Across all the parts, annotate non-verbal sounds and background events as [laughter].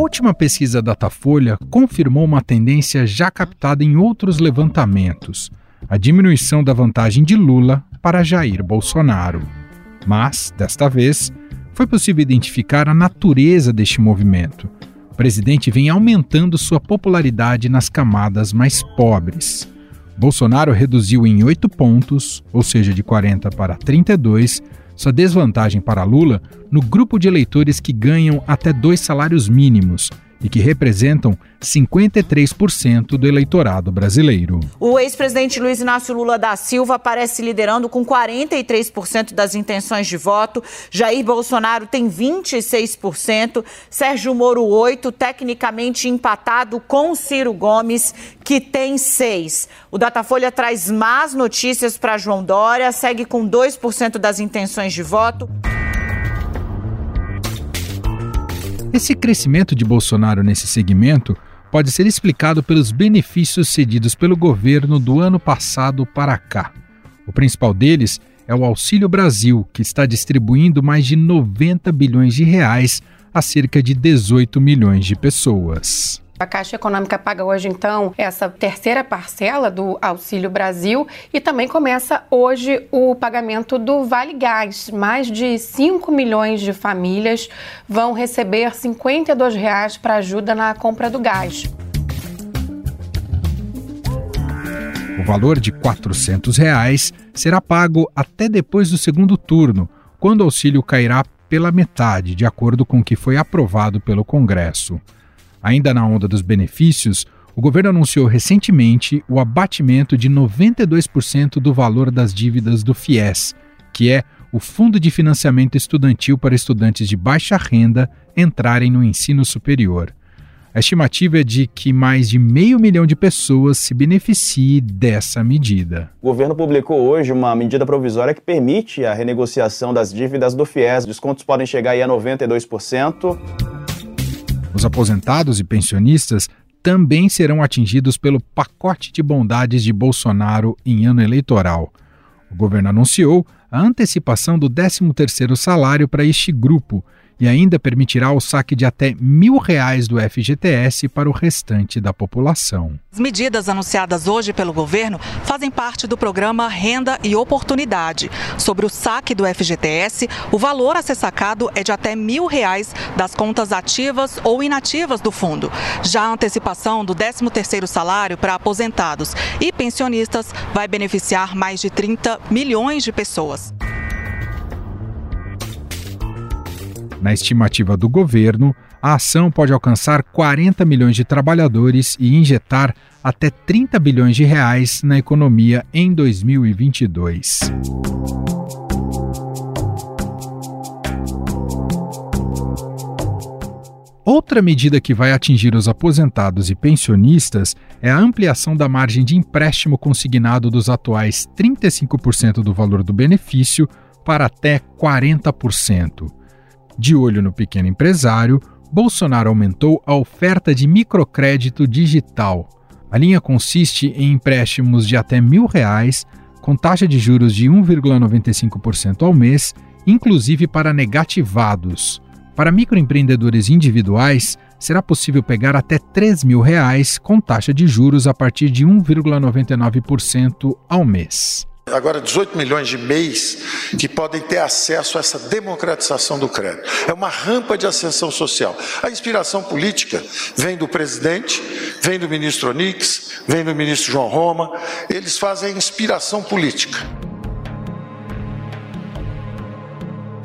última pesquisa Datafolha confirmou uma tendência já captada em outros levantamentos: a diminuição da vantagem de Lula para Jair Bolsonaro. Mas, desta vez, foi possível identificar a natureza deste movimento. O presidente vem aumentando sua popularidade nas camadas mais pobres. Bolsonaro reduziu em 8 pontos, ou seja, de 40 para 32, sua desvantagem para Lula no grupo de eleitores que ganham até dois salários mínimos e que representam 53% do eleitorado brasileiro. O ex-presidente Luiz Inácio Lula da Silva aparece liderando com 43% das intenções de voto. Jair Bolsonaro tem 26%, Sérgio Moro 8, tecnicamente empatado com Ciro Gomes, que tem 6. O Datafolha traz más notícias para João Dória, segue com 2% das intenções de voto. Esse crescimento de Bolsonaro nesse segmento pode ser explicado pelos benefícios cedidos pelo governo do ano passado para cá. O principal deles é o Auxílio Brasil, que está distribuindo mais de 90 bilhões de reais a cerca de 18 milhões de pessoas. A Caixa Econômica paga hoje, então, essa terceira parcela do Auxílio Brasil e também começa hoje o pagamento do Vale Gás. Mais de 5 milhões de famílias vão receber 52 reais para ajuda na compra do gás. O valor de 400 reais será pago até depois do segundo turno, quando o auxílio cairá pela metade, de acordo com o que foi aprovado pelo Congresso. Ainda na onda dos benefícios, o governo anunciou recentemente o abatimento de 92% do valor das dívidas do FIES, que é o Fundo de Financiamento Estudantil para estudantes de baixa renda entrarem no ensino superior. A estimativa é de que mais de meio milhão de pessoas se beneficiem dessa medida. O governo publicou hoje uma medida provisória que permite a renegociação das dívidas do FIES. Descontos podem chegar aí a 92%. Os aposentados e pensionistas também serão atingidos pelo pacote de bondades de Bolsonaro em ano eleitoral. O governo anunciou a antecipação do 13º salário para este grupo e ainda permitirá o saque de até mil reais do FGTS para o restante da população. As medidas anunciadas hoje pelo governo fazem parte do programa Renda e Oportunidade. Sobre o saque do FGTS, o valor a ser sacado é de até mil reais das contas ativas ou inativas do fundo. Já a antecipação do 13º salário para aposentados e pensionistas vai beneficiar mais de 30 milhões de pessoas. Na estimativa do governo, a ação pode alcançar 40 milhões de trabalhadores e injetar até 30 bilhões de reais na economia em 2022. Outra medida que vai atingir os aposentados e pensionistas é a ampliação da margem de empréstimo consignado dos atuais 35% do valor do benefício para até 40%. De olho no pequeno empresário, Bolsonaro aumentou a oferta de microcrédito digital. A linha consiste em empréstimos de até mil reais, com taxa de juros de 1,95% ao mês, inclusive para negativados. Para microempreendedores individuais, será possível pegar até 3 mil reais com taxa de juros a partir de 1,99% ao mês agora 18 milhões de MEIs que podem ter acesso a essa democratização do crédito. É uma rampa de ascensão social. A inspiração política vem do presidente, vem do ministro Onix, vem do ministro João Roma, eles fazem inspiração política.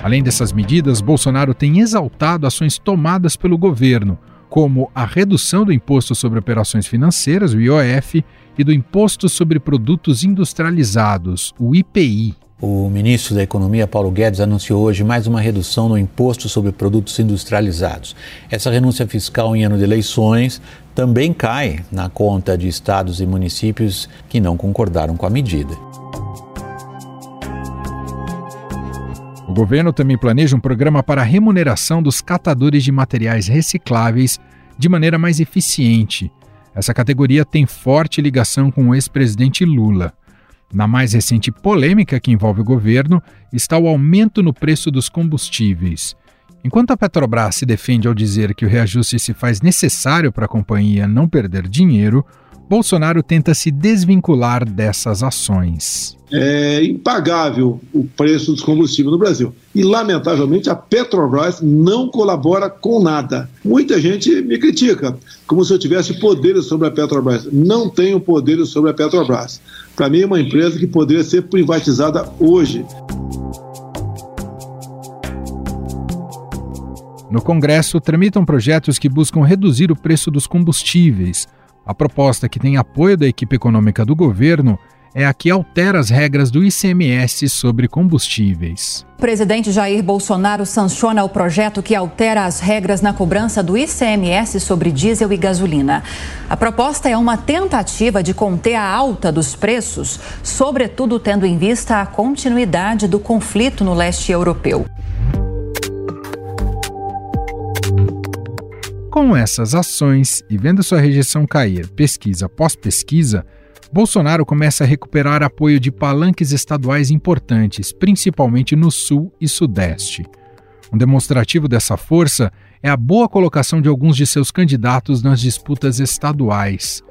Além dessas medidas, Bolsonaro tem exaltado ações tomadas pelo governo, como a redução do imposto sobre operações financeiras, o IOF, e do Imposto sobre Produtos Industrializados, o IPI. O ministro da Economia, Paulo Guedes, anunciou hoje mais uma redução no imposto sobre produtos industrializados. Essa renúncia fiscal em ano de eleições também cai na conta de estados e municípios que não concordaram com a medida. O governo também planeja um programa para a remuneração dos catadores de materiais recicláveis de maneira mais eficiente essa categoria tem forte ligação com o ex-presidente Lula. Na mais recente polêmica que envolve o governo está o aumento no preço dos combustíveis. Enquanto a Petrobras se defende ao dizer que o reajuste se faz necessário para a companhia não perder dinheiro, Bolsonaro tenta se desvincular dessas ações. É impagável o preço dos combustíveis no Brasil. E, lamentavelmente, a Petrobras não colabora com nada. Muita gente me critica, como se eu tivesse poderes sobre a Petrobras. Não tenho poderes sobre a Petrobras. Para mim, é uma empresa que poderia ser privatizada hoje. No Congresso, tramitam projetos que buscam reduzir o preço dos combustíveis a proposta, que tem apoio da equipe econômica do governo, é a que altera as regras do ICMS sobre combustíveis. O presidente Jair Bolsonaro sanciona o projeto que altera as regras na cobrança do ICMS sobre diesel e gasolina. A proposta é uma tentativa de conter a alta dos preços, sobretudo tendo em vista a continuidade do conflito no leste europeu. Com essas ações e vendo sua rejeição cair pesquisa após pesquisa, Bolsonaro começa a recuperar apoio de palanques estaduais importantes, principalmente no Sul e Sudeste. Um demonstrativo dessa força é a boa colocação de alguns de seus candidatos nas disputas estaduais.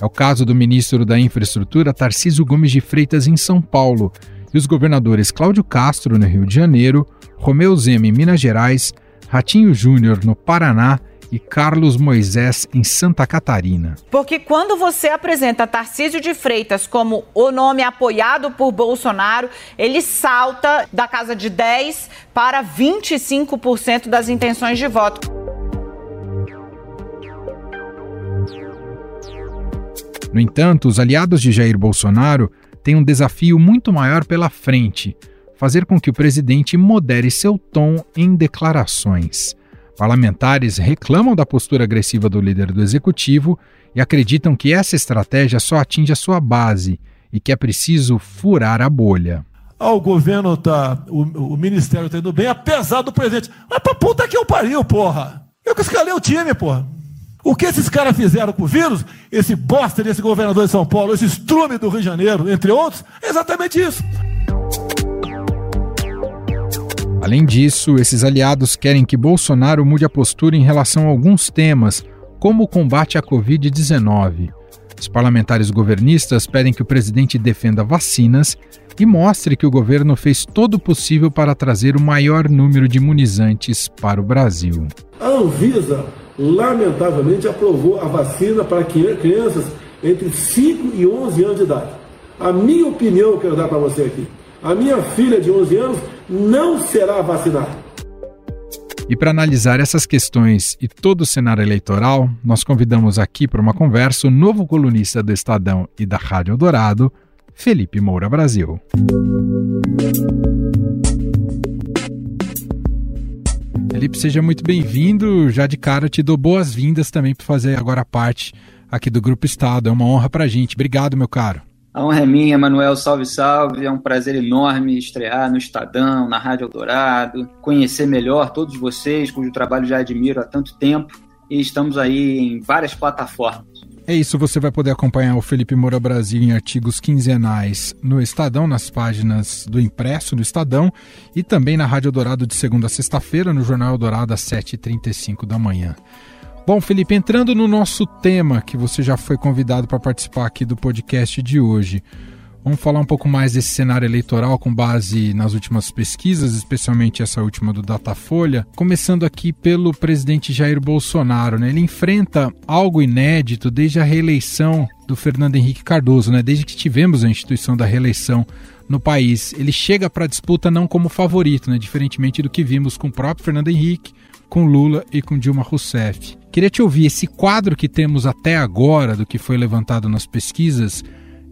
É o caso do ministro da Infraestrutura Tarcísio Gomes de Freitas em São Paulo e os governadores Cláudio Castro no Rio de Janeiro, Romeu Zema em Minas Gerais, Ratinho Júnior no Paraná e Carlos Moisés em Santa Catarina. Porque quando você apresenta Tarcísio de Freitas como o nome apoiado por Bolsonaro, ele salta da casa de 10 para 25% das intenções de voto. No entanto, os aliados de Jair Bolsonaro têm um desafio muito maior pela frente: fazer com que o presidente modere seu tom em declarações. Parlamentares reclamam da postura agressiva do líder do executivo e acreditam que essa estratégia só atinge a sua base e que é preciso furar a bolha. Ah, o governo tá. O, o ministério tá indo bem, apesar do presidente. Mas pra puta que eu pariu, porra! Eu que escalei o time, porra! O que esses caras fizeram com o vírus, esse bosta desse governador de São Paulo, esse estrume do Rio de Janeiro, entre outros, é exatamente isso. Além disso, esses aliados querem que Bolsonaro mude a postura em relação a alguns temas, como o combate à Covid-19. Os parlamentares governistas pedem que o presidente defenda vacinas e mostre que o governo fez todo o possível para trazer o maior número de imunizantes para o Brasil. A Anvisa, lamentavelmente, aprovou a vacina para crianças entre 5 e 11 anos de idade. A minha opinião eu quero dar para você aqui. A minha filha de 11 anos não será vacinada. E para analisar essas questões e todo o cenário eleitoral, nós convidamos aqui para uma conversa o novo colunista do Estadão e da Rádio Dourado, Felipe Moura Brasil. Felipe, seja muito bem-vindo. Já de cara te dou boas-vindas também para fazer agora parte aqui do Grupo Estado. É uma honra para a gente. Obrigado, meu caro. A honra é minha, Manuel. Salve, salve. É um prazer enorme estrear no Estadão, na Rádio Eldorado, conhecer melhor todos vocês, cujo trabalho já admiro há tanto tempo. E estamos aí em várias plataformas. É isso, você vai poder acompanhar o Felipe Moura Brasil em artigos quinzenais no Estadão, nas páginas do impresso do Estadão e também na Rádio Dourado de segunda a sexta-feira, no Jornal Dourado às 7h35 da manhã. Bom, Felipe, entrando no nosso tema, que você já foi convidado para participar aqui do podcast de hoje, vamos falar um pouco mais desse cenário eleitoral com base nas últimas pesquisas, especialmente essa última do Datafolha. Começando aqui pelo presidente Jair Bolsonaro, né? Ele enfrenta algo inédito desde a reeleição do Fernando Henrique Cardoso, né? Desde que tivemos a instituição da reeleição no país. Ele chega para a disputa não como favorito, né? Diferentemente do que vimos com o próprio Fernando Henrique, com Lula e com Dilma Rousseff. Queria te ouvir esse quadro que temos até agora do que foi levantado nas pesquisas.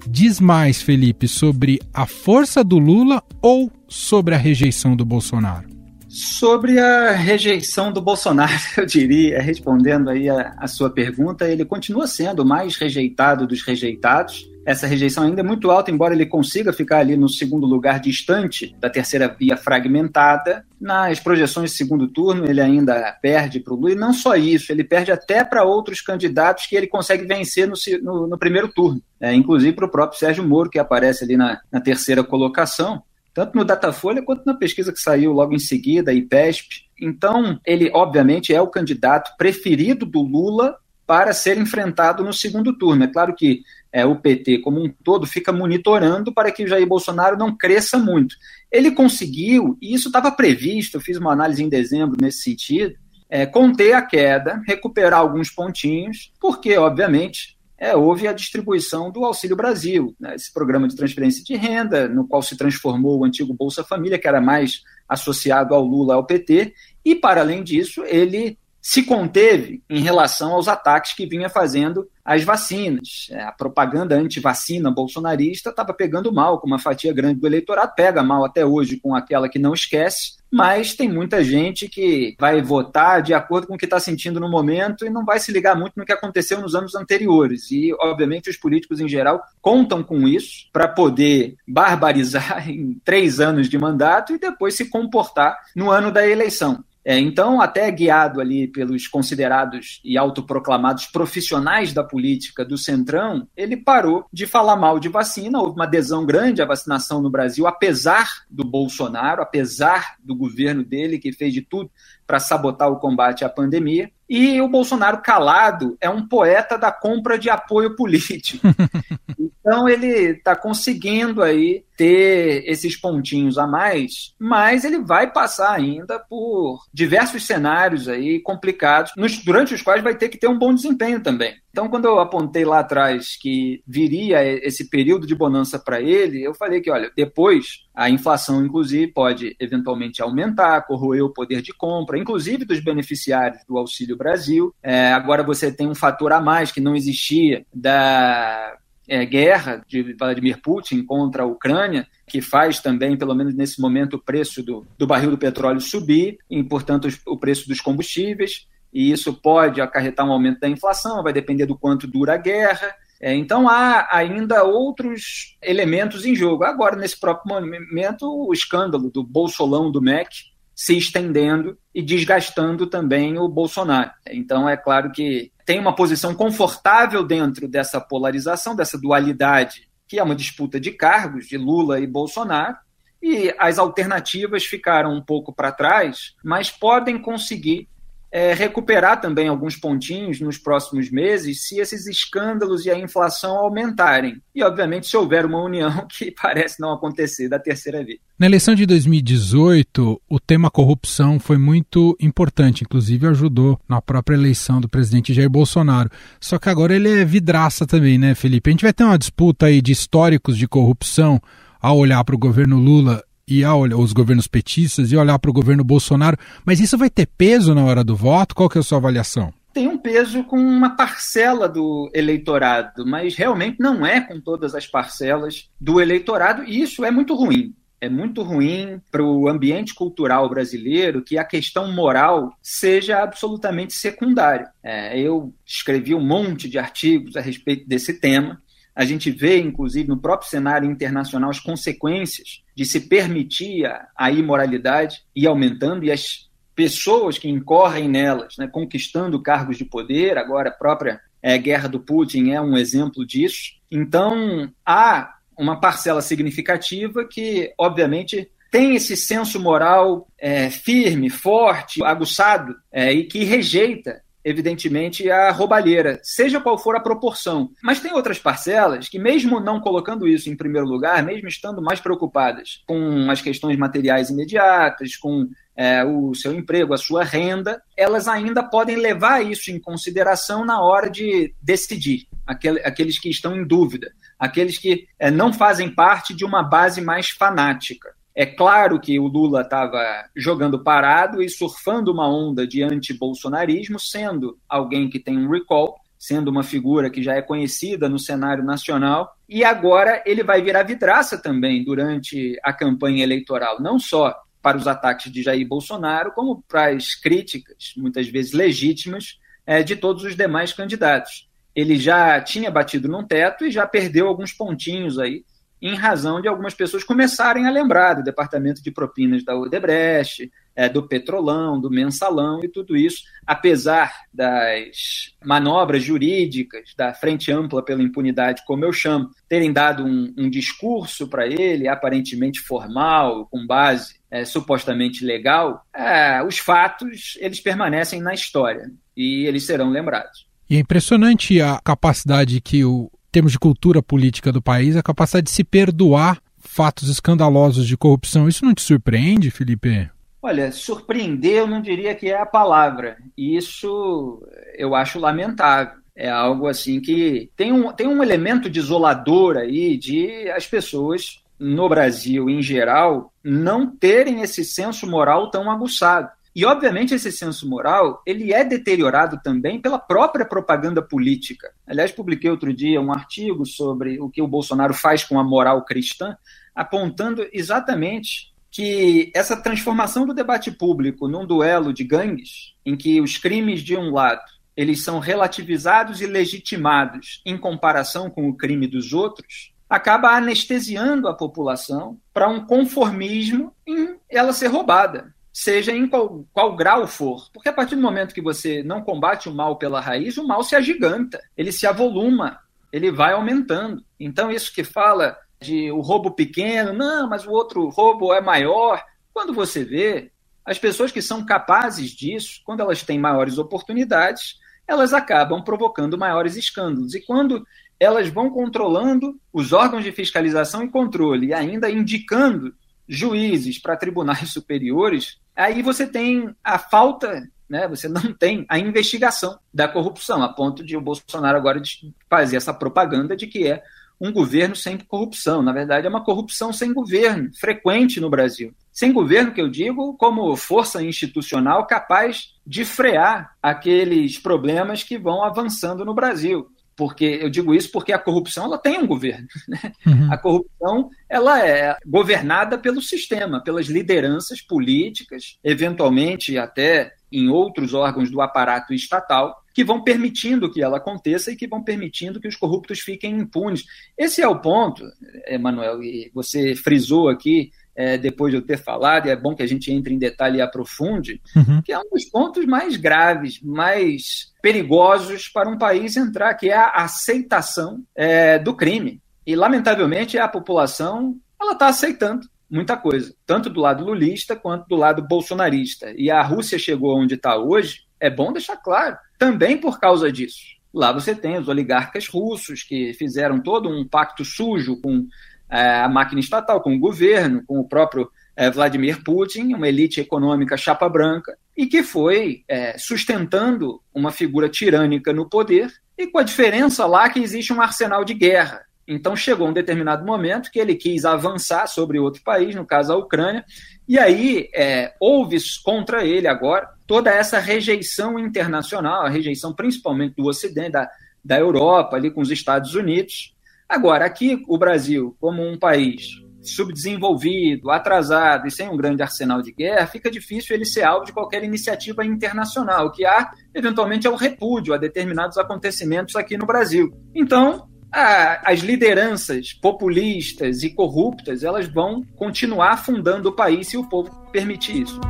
Diz mais, Felipe, sobre a força do Lula ou sobre a rejeição do Bolsonaro? Sobre a rejeição do Bolsonaro, [laughs] eu diria, respondendo aí a, a sua pergunta, ele continua sendo o mais rejeitado dos rejeitados essa rejeição ainda é muito alta, embora ele consiga ficar ali no segundo lugar distante da terceira via fragmentada. Nas projeções de segundo turno, ele ainda perde para o Lula, e não só isso, ele perde até para outros candidatos que ele consegue vencer no, no, no primeiro turno, é, inclusive para o próprio Sérgio Moro, que aparece ali na, na terceira colocação tanto no Datafolha quanto na pesquisa que saiu logo em seguida, IPESP. Então, ele, obviamente, é o candidato preferido do Lula para ser enfrentado no segundo turno. É claro que é, o PT, como um todo, fica monitorando para que o Jair Bolsonaro não cresça muito. Ele conseguiu, e isso estava previsto, eu fiz uma análise em dezembro nesse sentido, é, conter a queda, recuperar alguns pontinhos, porque, obviamente, é, houve a distribuição do Auxílio Brasil, né, esse programa de transferência de renda, no qual se transformou o antigo Bolsa Família, que era mais associado ao Lula, ao PT, e, para além disso, ele se conteve em relação aos ataques que vinha fazendo às vacinas. É, a propaganda anti-vacina bolsonarista estava pegando mal com uma fatia grande do eleitorado, pega mal até hoje com aquela que não esquece, mas tem muita gente que vai votar de acordo com o que está sentindo no momento e não vai se ligar muito no que aconteceu nos anos anteriores. E, obviamente, os políticos em geral contam com isso para poder barbarizar [laughs] em três anos de mandato e depois se comportar no ano da eleição. É, então, até guiado ali pelos considerados e autoproclamados profissionais da política do Centrão, ele parou de falar mal de vacina. Houve uma adesão grande à vacinação no Brasil, apesar do Bolsonaro, apesar do governo dele, que fez de tudo para sabotar o combate à pandemia. E o Bolsonaro calado é um poeta da compra de apoio político. [laughs] então ele está conseguindo aí ter esses pontinhos a mais, mas ele vai passar ainda por diversos cenários aí complicados, nos, durante os quais vai ter que ter um bom desempenho também. Então, quando eu apontei lá atrás que viria esse período de bonança para ele, eu falei que, olha, depois a inflação, inclusive, pode eventualmente aumentar, corroer o poder de compra, inclusive dos beneficiários do Auxílio Brasil. É, agora você tem um fator a mais que não existia da é, guerra de Vladimir Putin contra a Ucrânia, que faz também, pelo menos nesse momento, o preço do, do barril do petróleo subir, e, portanto, o preço dos combustíveis e isso pode acarretar um aumento da inflação, vai depender do quanto dura a guerra. É, então há ainda outros elementos em jogo. Agora, nesse próprio momento, o escândalo do bolsolão do MEC se estendendo e desgastando também o Bolsonaro. Então, é claro que tem uma posição confortável dentro dessa polarização, dessa dualidade, que é uma disputa de cargos de Lula e Bolsonaro, e as alternativas ficaram um pouco para trás, mas podem conseguir é, recuperar também alguns pontinhos nos próximos meses se esses escândalos e a inflação aumentarem. E, obviamente, se houver uma união [laughs] que parece não acontecer da terceira vez. Na eleição de 2018, o tema corrupção foi muito importante, inclusive ajudou na própria eleição do presidente Jair Bolsonaro. Só que agora ele é vidraça também, né, Felipe? A gente vai ter uma disputa aí de históricos de corrupção ao olhar para o governo Lula e olhar os governos petistas e olhar para o governo Bolsonaro, mas isso vai ter peso na hora do voto? Qual que é a sua avaliação? Tem um peso com uma parcela do eleitorado, mas realmente não é com todas as parcelas do eleitorado, e isso é muito ruim. É muito ruim para o ambiente cultural brasileiro que a questão moral seja absolutamente secundária. É, eu escrevi um monte de artigos a respeito desse tema. A gente vê, inclusive, no próprio cenário internacional, as consequências de se permitir a imoralidade e aumentando, e as pessoas que incorrem nelas, né, conquistando cargos de poder, agora a própria é, guerra do Putin é um exemplo disso. Então, há uma parcela significativa que, obviamente, tem esse senso moral é, firme, forte, aguçado, é, e que rejeita evidentemente, a roubalheira, seja qual for a proporção. Mas tem outras parcelas que, mesmo não colocando isso em primeiro lugar, mesmo estando mais preocupadas com as questões materiais imediatas, com é, o seu emprego, a sua renda, elas ainda podem levar isso em consideração na hora de decidir. aqueles que estão em dúvida, aqueles que é, não fazem parte de uma base mais fanática. É claro que o Lula estava jogando parado e surfando uma onda de anti-bolsonarismo, sendo alguém que tem um recall, sendo uma figura que já é conhecida no cenário nacional, e agora ele vai virar vidraça também durante a campanha eleitoral, não só para os ataques de Jair Bolsonaro, como para as críticas, muitas vezes legítimas, é, de todos os demais candidatos. Ele já tinha batido num teto e já perdeu alguns pontinhos aí em razão de algumas pessoas começarem a lembrar do departamento de propinas da Odebrecht, é, do Petrolão, do Mensalão e tudo isso, apesar das manobras jurídicas da Frente Ampla pela Impunidade, como eu chamo, terem dado um, um discurso para ele, aparentemente formal, com base é, supostamente legal, é, os fatos eles permanecem na história e eles serão lembrados. E é impressionante a capacidade que o termos de cultura política do país, a capacidade de se perdoar fatos escandalosos de corrupção. Isso não te surpreende, Felipe? Olha, surpreender eu não diria que é a palavra. Isso eu acho lamentável. É algo assim que tem um, tem um elemento desolador aí de as pessoas no Brasil em geral não terem esse senso moral tão aguçado. E, obviamente, esse senso moral ele é deteriorado também pela própria propaganda política. Aliás, publiquei outro dia um artigo sobre o que o Bolsonaro faz com a moral cristã, apontando exatamente que essa transformação do debate público num duelo de gangues, em que os crimes de um lado eles são relativizados e legitimados em comparação com o crime dos outros, acaba anestesiando a população para um conformismo em ela ser roubada, seja em qual, qual, grau for. Porque a partir do momento que você não combate o mal pela raiz, o mal se agiganta, ele se avoluma, ele vai aumentando. Então, isso que fala de o roubo pequeno, não, mas o outro roubo é maior. Quando você vê, as pessoas que são capazes disso, quando elas têm maiores oportunidades, elas acabam provocando maiores escândalos. E quando elas vão controlando os órgãos de fiscalização e controle e ainda indicando juízes para tribunais [laughs] superiores, aí você tem a falta, né, você não tem a investigação da corrupção, a ponto de o Bolsonaro agora fazer essa propaganda de que é um governo sem corrupção. Na verdade, é uma corrupção sem governo, frequente no Brasil. Sem governo, que eu digo, como força institucional capaz de frear aqueles problemas que vão avançando no Brasil porque eu digo isso porque a corrupção ela tem um governo. [laughs] Né? Uhum. A corrupção ela é governada pelo sistema, pelas lideranças políticas, eventualmente até em outros órgãos do aparato estatal, que vão permitindo que ela aconteça e que vão permitindo que os corruptos fiquem impunes. Esse é o ponto, Emanuel, e você frisou aqui é, depois de eu ter falado, e é bom que a gente entre em detalhe e aprofunde, uhum. que é um dos pontos mais graves, mais perigosos para um país entrar, que é a aceitação é, do crime. E, lamentavelmente, a população ela está aceitando muita coisa, tanto do lado lulista quanto do lado bolsonarista. E a Rússia chegou onde está hoje, é bom deixar claro, também por causa disso. Lá você tem os oligarcas russos que fizeram todo um pacto sujo com a máquina estatal, com o governo, com o próprio é, Vladimir Putin, uma elite econômica chapa branca, e que foi é, sustentando uma figura tirânica no poder, e com a diferença lá que existe um arsenal de guerra. Então chegou um determinado momento que ele quis avançar sobre outro país, no caso a Ucrânia, e aí é, houve contra ele agora toda essa rejeição internacional, a rejeição principalmente do Ocidente, da, da Europa, ali com os Estados Unidos. Agora, aqui o Brasil, como um país subdesenvolvido, atrasado e sem um grande arsenal de guerra, fica difícil ele ser alvo de qualquer iniciativa internacional. Que há, eventualmente, é o repúdio a determinados acontecimentos aqui no Brasil. Então, as lideranças populistas e corruptas elas vão continuar afundando o país se o povo permitir isso.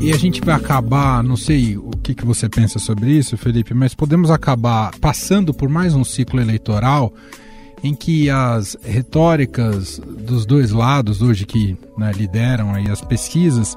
E a gente vai acabar, não sei que, que você pensa sobre isso, Felipe, mas podemos acabar passando por mais um ciclo eleitoral em que as retóricas dos dois lados hoje que né, lideram aí as pesquisas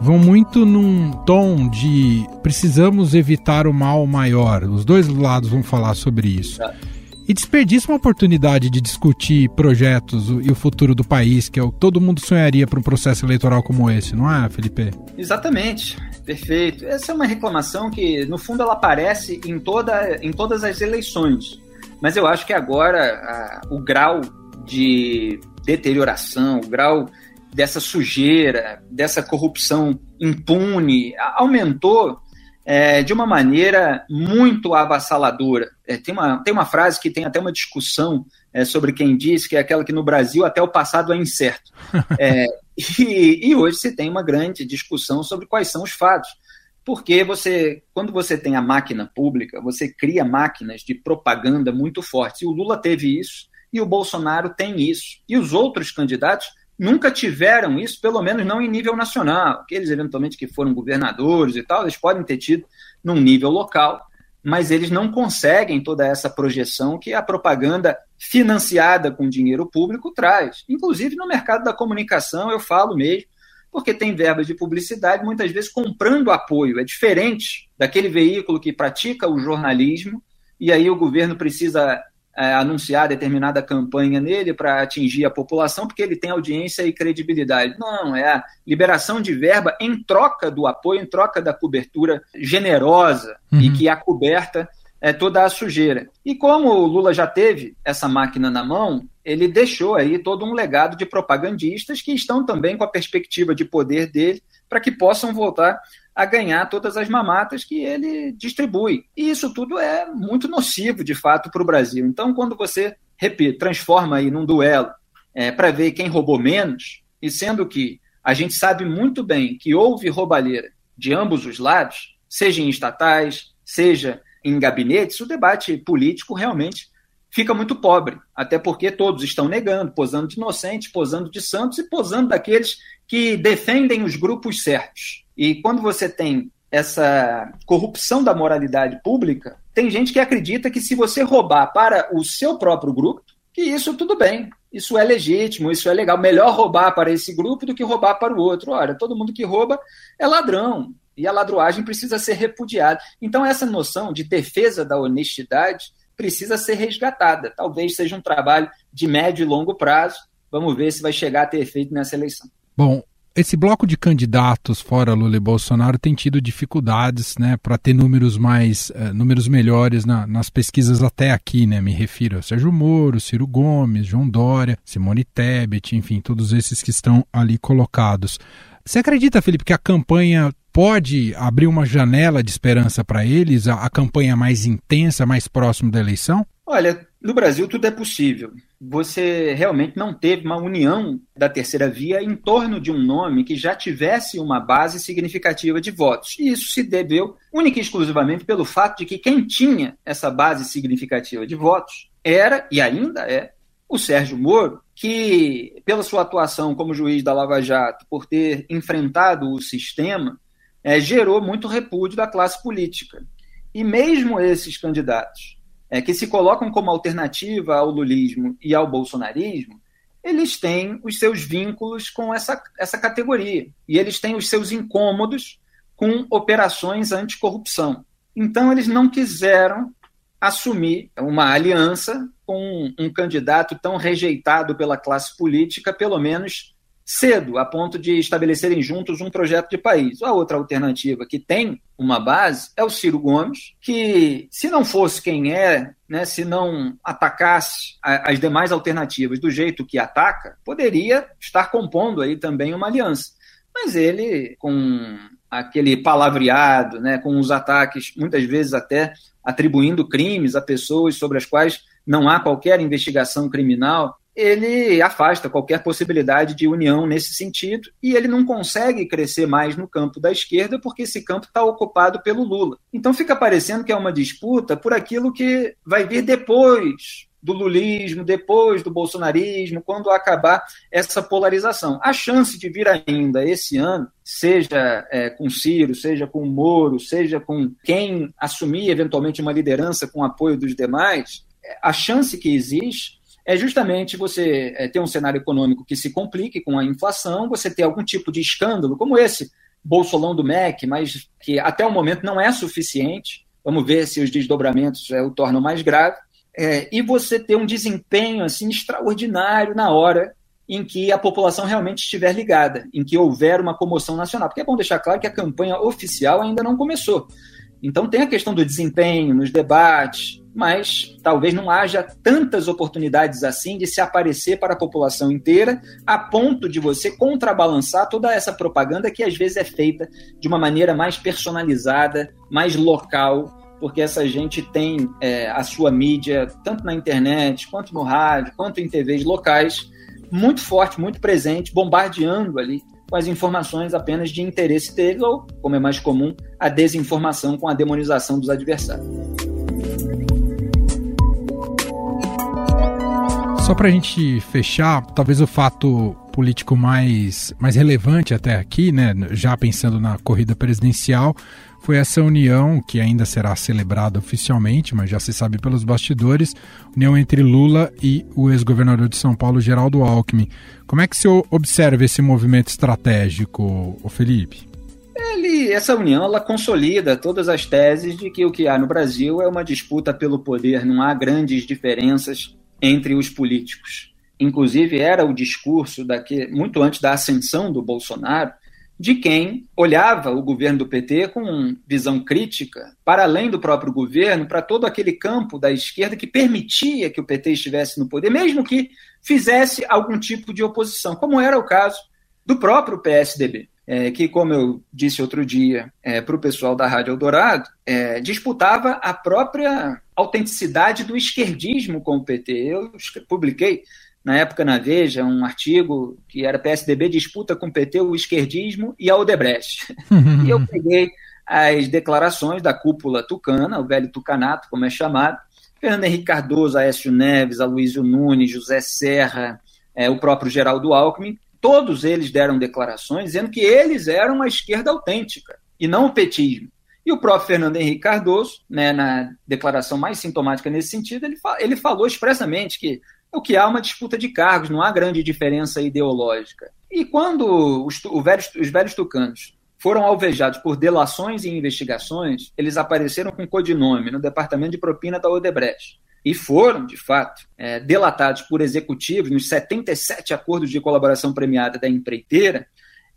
vão muito num tom de precisamos evitar o mal maior. Os dois lados vão falar sobre isso. É. E desperdiça uma oportunidade de discutir projetos e o futuro do país, que é o todo mundo sonharia para um processo eleitoral como esse, não é, Felipe? Exatamente. Perfeito. Essa é uma reclamação que, no fundo, ela aparece em, toda, em todas as eleições. Mas eu acho que agora a, o grau de deterioração, o grau dessa sujeira, dessa corrupção impune, aumentou é, de uma maneira muito avassaladora. É, tem, uma, tem uma frase que tem até uma discussão é, sobre quem diz, que é aquela que no Brasil até o passado é incerto. [laughs] É, e, e, hoje se tem uma grande discussão sobre quais são os fatos. Porque você, quando você tem a máquina pública, você cria máquinas de propaganda muito fortes. E o Lula teve isso, e o Bolsonaro tem isso. E os outros candidatos nunca tiveram isso, pelo menos não em nível nacional. Aqueles, eventualmente, que foram governadores e tal, eles podem ter tido num nível local, mas eles não conseguem toda essa projeção que a propaganda financiada com dinheiro público traz. Inclusive no mercado da comunicação, eu falo mesmo, porque tem verbas de publicidade, muitas vezes comprando apoio. É diferente daquele veículo que pratica o jornalismo, e aí o governo precisa é, anunciar determinada campanha nele para atingir a população, porque ele tem audiência e credibilidade. Não, é a liberação de verba em troca do apoio, em troca da cobertura generosa uhum. e que acoberta é, toda a sujeira. E como o Lula já teve essa máquina na mão, ele deixou aí todo um legado de propagandistas que estão também com a perspectiva de poder dele para que possam voltar a ganhar todas as mamatas que ele distribui. E isso tudo é muito nocivo, de fato, para o Brasil. Então, quando você, repito, transforma aí num duelo é, para ver quem roubou menos, e sendo que a gente sabe muito bem que houve roubalheira de ambos os lados, seja em estatais, seja em gabinetes, o debate político realmente fica muito pobre, até porque todos estão negando, posando de inocentes, posando de santos e posando daqueles que defendem os grupos certos. E quando você tem essa corrupção da moralidade pública, tem gente que acredita que se você roubar para o seu próprio grupo, que isso tudo bem, isso é legítimo, isso é legal. Melhor roubar para esse grupo do que roubar para o outro. Olha, todo mundo que rouba é ladrão e a ladruagem precisa ser repudiada. Então, essa noção de defesa da honestidade precisa ser resgatada. Talvez seja um trabalho de médio e longo prazo. Vamos ver se vai chegar a ter efeito nessa eleição. Bom, esse bloco de candidatos fora Lula e Bolsonaro tem tido dificuldades né, para ter números mais uh, números melhores na, nas pesquisas até aqui, né? Me refiro a Sérgio Moro, Ciro Gomes, João Dória, Simone Tebet, enfim, todos esses que estão ali colocados. Você acredita, Felipe, que a campanha pode abrir uma janela de esperança para eles, a, a campanha mais intensa, mais próximo da eleição? Olha, no Brasil tudo é possível. Você realmente não teve uma união da terceira via em torno de um nome que já tivesse uma base significativa de votos. E isso se deveu única e exclusivamente pelo fato de que quem tinha essa base significativa de votos era e ainda é o Sérgio Moro, que, pela sua atuação como juiz da Lava Jato, por ter enfrentado o sistema, é, gerou muito repúdio da classe política. E mesmo esses candidatos é, que se colocam como alternativa ao lulismo e ao bolsonarismo, eles têm os seus vínculos com essa, essa categoria. E eles têm os seus incômodos com operações anticorrupção. Então, eles não quiseram assumir uma aliança com um candidato tão rejeitado pela classe política, pelo menos cedo, a ponto de estabelecerem juntos um projeto de país. A outra alternativa que tem uma base é o Ciro Gomes, que, se não fosse quem é, né, se não atacasse as demais alternativas do jeito que ataca, poderia estar compondo aí também uma aliança. Mas ele, com aquele palavreado, né, com os ataques, muitas vezes até atribuindo crimes a pessoas sobre as quais não há qualquer investigação criminal, ele afasta qualquer possibilidade de união nesse sentido e ele não consegue crescer mais no campo da esquerda porque esse campo está ocupado pelo Lula. Então fica parecendo que é uma disputa por aquilo que vai vir depois do lulismo, depois do bolsonarismo, quando acabar essa polarização. A chance de vir ainda esse ano, seja é, com Ciro, seja com Moro, seja com quem assumir eventualmente uma liderança com apoio dos demais, a chance que existe é justamente você é, ter um cenário econômico que se complique com a inflação, você ter algum tipo de escândalo, como esse bolsolão do MEC, mas que até o momento não é suficiente. Vamos ver se os desdobramentos é, o tornam mais grave. É, e você ter um desempenho assim extraordinário na hora em que a população realmente estiver ligada, em que houver uma comoção nacional. Porque é bom deixar claro que a campanha oficial ainda não começou. Então tem a questão do desempenho nos debates, mas talvez não haja tantas oportunidades assim de se aparecer para a população inteira, a ponto de você contrabalançar toda essa propaganda que às vezes é feita de uma maneira mais personalizada, mais local, porque essa gente tem é, a sua mídia, tanto na internet, quanto no rádio, quanto em TVs locais, muito forte, muito presente, bombardeando ali com as informações apenas de interesse deles, ou, como é mais comum, a desinformação com a demonização dos adversários. Só para a gente fechar, talvez o fato político mais, mais relevante até aqui, né, já pensando na corrida presidencial, foi essa união que ainda será celebrada oficialmente, mas já se sabe pelos bastidores, união entre Lula e o ex-governador de São Paulo, Geraldo Alckmin. Como é que se observa esse movimento estratégico, Felipe? Ele, essa união ela consolida todas as teses de que o que há no Brasil é uma disputa pelo poder, não há grandes diferenças entre os políticos. Inclusive, era o discurso muito antes da ascensão do Bolsonaro, de quem olhava o governo do PT com visão crítica, para além do próprio governo, para todo aquele campo da esquerda que permitia que o PT estivesse no poder, mesmo que fizesse algum tipo de oposição, como era o caso do próprio PSDB. É, que, como eu disse outro dia é, para o pessoal da Rádio Eldorado, é, disputava a própria autenticidade do esquerdismo com o PT. Eu publiquei na época na Veja, um artigo que era PSDB disputa com o PT o esquerdismo e a Odebrecht. [laughs] e eu peguei as declarações da cúpula tucana, o velho tucanato, como é chamado, Fernando Henrique Cardoso, Aécio Neves, Aloysio Nunes, José Serra, é, o próprio Geraldo Alckmin, todos eles deram declarações dizendo que eles eram uma esquerda autêntica e não o petismo. E o próprio Fernando Henrique Cardoso, né, na declaração mais sintomática nesse sentido, ele, fa ele falou expressamente que o que há é uma disputa de cargos, não há grande diferença ideológica. E quando os, os velhos tucanos foram alvejados por delações e investigações, eles apareceram com codinome no departamento de propina da Odebrecht. E foram, de fato, é, delatados por executivos nos 77 acordos de colaboração premiada da empreiteira,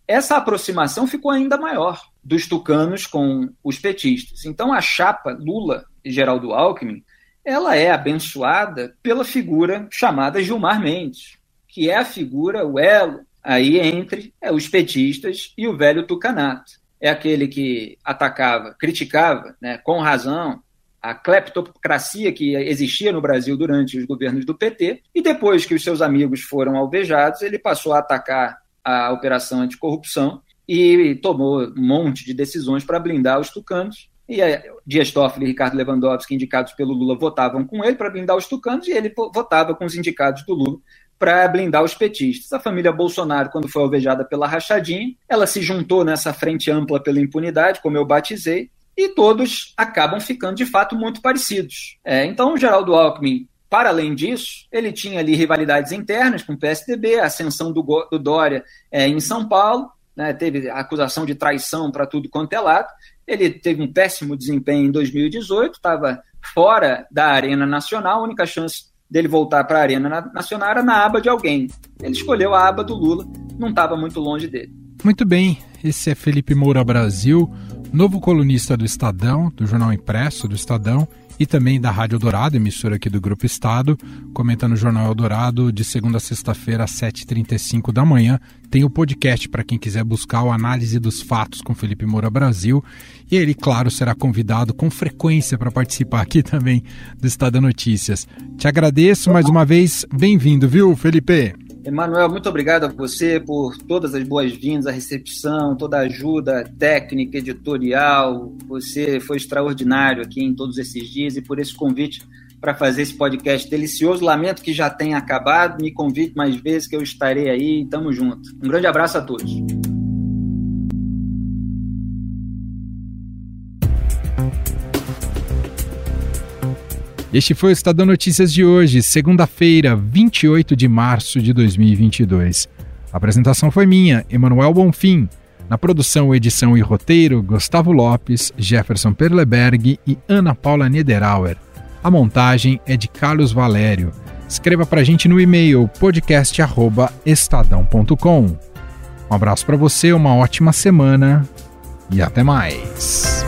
essa aproximação ficou ainda maior dos tucanos com os petistas. Então, a chapa Lula e Geraldo Alckmin ela é abençoada pela figura chamada Gilmar Mendes, que é a figura, o elo aí entre é, os petistas e o velho tucanato. É aquele que atacava, criticava, né, com razão, a cleptocracia que existia no Brasil durante os governos do PT, e depois que os seus amigos foram alvejados, ele passou a atacar a operação anticorrupção e tomou um monte de decisões para blindar os tucanos, e Dias Toffoli e Ricardo Lewandowski, indicados pelo Lula, votavam com ele para blindar os tucanos, e ele votava com os indicados do Lula para blindar os petistas. A família Bolsonaro, quando foi alvejada pela rachadinha, ela se juntou nessa frente ampla pela impunidade, como eu batizei, e todos acabam ficando de fato muito parecidos. É, então, o Geraldo Alckmin, para além disso, ele tinha ali rivalidades internas com o PSDB, a ascensão do, do Dória é, em São Paulo, né, teve acusação de traição para tudo quanto é lado, ele teve um péssimo desempenho em 2018, estava fora da Arena Nacional, a única chance dele voltar para a Arena Nacional era na aba de alguém. Ele escolheu a aba do Lula, não estava muito longe dele. Muito bem, esse é Felipe Moura Brasil, novo colunista do Estadão, do Jornal Impresso do Estadão e também da Rádio Eldorado, emissora aqui do Grupo Estado, comenta no Jornal Eldorado de segunda a sexta-feira às 7h35 da manhã. Tem o podcast para quem quiser buscar o Análise dos Fatos com Felipe Moura Brasil. E ele, claro, será convidado com frequência para participar aqui também do Estado Notícias. Te agradeço mais uma vez. Bem-vindo, viu, Felipe? Emanuel, muito obrigado a você por todas as boas-vindas, a recepção, toda a ajuda técnica, editorial. Você foi extraordinário aqui em todos esses dias e por esse convite para fazer esse podcast delicioso. Lamento que já tenha acabado. Me convide mais vezes que eu estarei aí. Tamo junto. Um grande abraço a todos. Este foi o Estadão Notícias de hoje, segunda-feira, 28 de março de 2022. A apresentação foi minha, Emanuel Bonfim. Na produção, edição e roteiro, Gustavo Lopes, Jefferson Perleberg e Ana Paula Niederauer. A montagem é de Carlos Valério. Escreva para a gente no e-mail podcast@estadão.com. Um abraço para você, uma ótima semana e até mais.